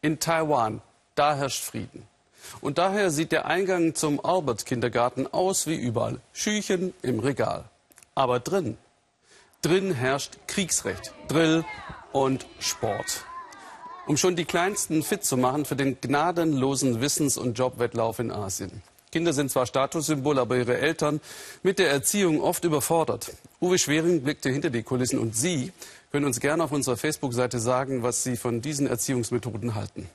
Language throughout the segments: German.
In Taiwan, da herrscht Frieden. Und daher sieht der Eingang zum Albert-Kindergarten aus wie überall. Schüchen im Regal. Aber drin, drin herrscht Kriegsrecht, Drill und Sport. Um schon die Kleinsten fit zu machen für den gnadenlosen Wissens- und Jobwettlauf in Asien. Kinder sind zwar Statussymbol, aber ihre Eltern mit der Erziehung oft überfordert. Uwe Schwering blickte hinter die Kulissen und Sie können uns gerne auf unserer Facebook-Seite sagen, was Sie von diesen Erziehungsmethoden halten.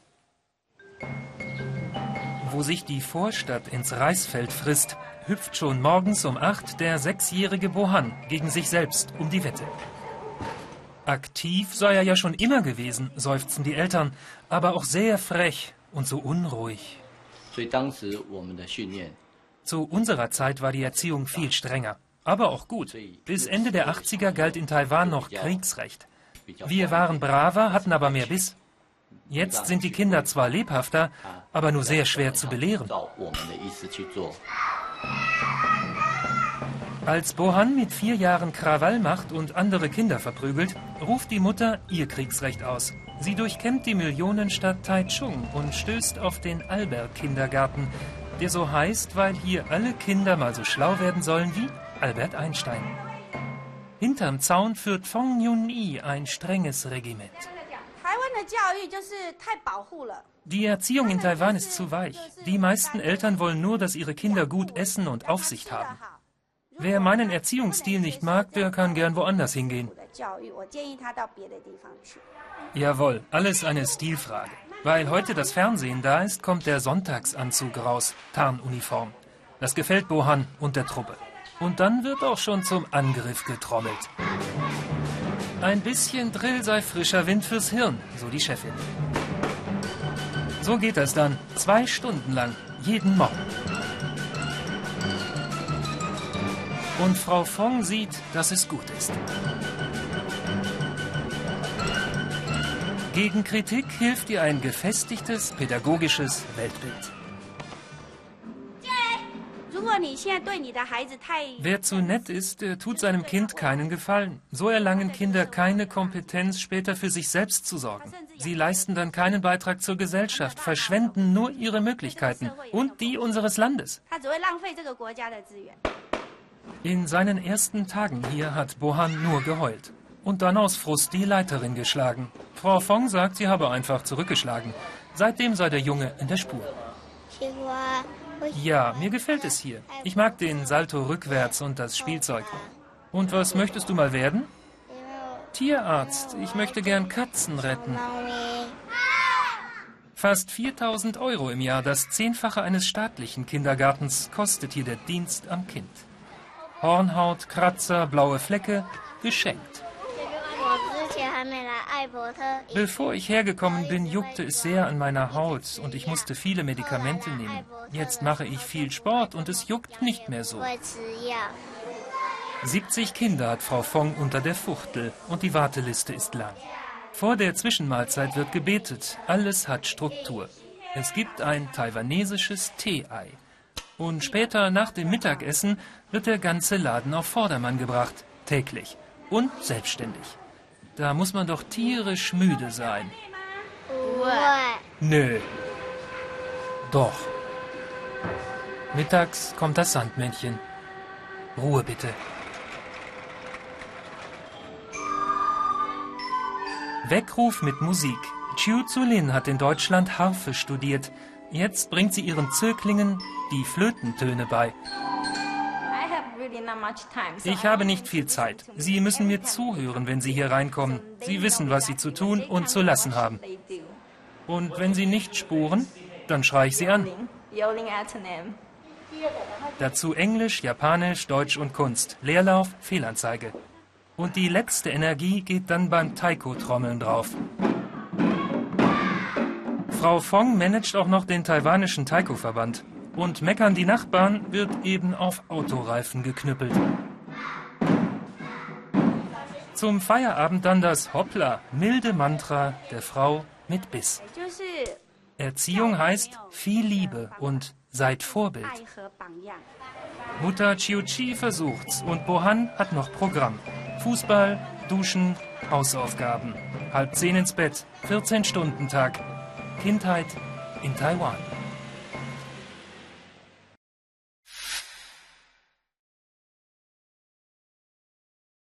Wo sich die Vorstadt ins Reisfeld frisst, hüpft schon morgens um acht der sechsjährige Bohan gegen sich selbst um die Wette. Aktiv sei er ja schon immer gewesen, seufzen die Eltern, aber auch sehr frech und so unruhig. Zu unserer Zeit war die Erziehung viel strenger, aber auch gut. Bis Ende der 80er galt in Taiwan noch Kriegsrecht. Wir waren braver, hatten aber mehr Biss. Jetzt sind die Kinder zwar lebhafter, aber nur sehr schwer zu belehren. Als Bohan mit vier Jahren Krawall macht und andere Kinder verprügelt, ruft die Mutter ihr Kriegsrecht aus. Sie durchkämmt die Millionenstadt Taichung und stößt auf den Albert-Kindergarten, der so heißt, weil hier alle Kinder mal so schlau werden sollen wie Albert Einstein. Hinterm Zaun führt Fong Yun-i ein strenges Regiment. Die Erziehung in Taiwan ist zu weich. Die meisten Eltern wollen nur, dass ihre Kinder gut essen und Aufsicht haben. Wer meinen Erziehungsstil nicht mag, der kann gern woanders hingehen. Jawohl, alles eine Stilfrage. Weil heute das Fernsehen da ist, kommt der Sonntagsanzug raus, Tarnuniform. Das gefällt Bohan und der Truppe. Und dann wird auch schon zum Angriff getrommelt. Ein bisschen Drill sei frischer Wind fürs Hirn, so die Chefin. So geht das dann, zwei Stunden lang, jeden Morgen. Und Frau Fong sieht, dass es gut ist. Gegen Kritik hilft ihr ein gefestigtes pädagogisches Weltbild. Wer zu nett ist, tut seinem Kind keinen Gefallen. So erlangen Kinder keine Kompetenz, später für sich selbst zu sorgen. Sie leisten dann keinen Beitrag zur Gesellschaft, verschwenden nur ihre Möglichkeiten und die unseres Landes. In seinen ersten Tagen hier hat Bohan nur geheult und dann aus Frust die Leiterin geschlagen. Frau Fong sagt, sie habe einfach zurückgeschlagen. Seitdem sei der Junge in der Spur. Ja, mir gefällt es hier. Ich mag den Salto rückwärts und das Spielzeug. Und was möchtest du mal werden? Tierarzt. Ich möchte gern Katzen retten. Fast 4000 Euro im Jahr, das Zehnfache eines staatlichen Kindergartens, kostet hier der Dienst am Kind. Hornhaut, Kratzer, blaue Flecke, geschenkt. Bevor ich hergekommen bin, juckte es sehr an meiner Haut und ich musste viele Medikamente nehmen. Jetzt mache ich viel Sport und es juckt nicht mehr so. 70 Kinder hat Frau Fong unter der Fuchtel und die Warteliste ist lang. Vor der Zwischenmahlzeit wird gebetet. Alles hat Struktur. Es gibt ein taiwanesisches Tee-Ei. Und später nach dem Mittagessen wird der ganze Laden auf Vordermann gebracht. Täglich. Und selbstständig. Da muss man doch tierisch müde sein. Nö. Doch. Mittags kommt das Sandmännchen. Ruhe bitte. Weckruf mit Musik. Chiu Zulin hat in Deutschland Harfe studiert. Jetzt bringt sie ihren Zöglingen die Flötentöne bei. Ich habe nicht viel Zeit. Sie müssen mir zuhören, wenn Sie hier reinkommen. Sie wissen, was Sie zu tun und zu lassen haben. Und wenn Sie nicht spuren, dann schreie ich Sie an. Dazu Englisch, Japanisch, Deutsch und Kunst. Leerlauf, Fehlanzeige. Und die letzte Energie geht dann beim Taiko-Trommeln drauf. Frau Fong managt auch noch den taiwanischen Taiko-Verband. Und meckern die Nachbarn wird eben auf Autoreifen geknüppelt. Zum Feierabend dann das Hoppla, milde Mantra der Frau mit Biss. Erziehung heißt viel Liebe und seid Vorbild. Mutter Chiu-Chi versucht's und Bohan hat noch Programm. Fußball, Duschen, Hausaufgaben. Halb zehn ins Bett, 14 Stunden Tag. Kindheit in Taiwan.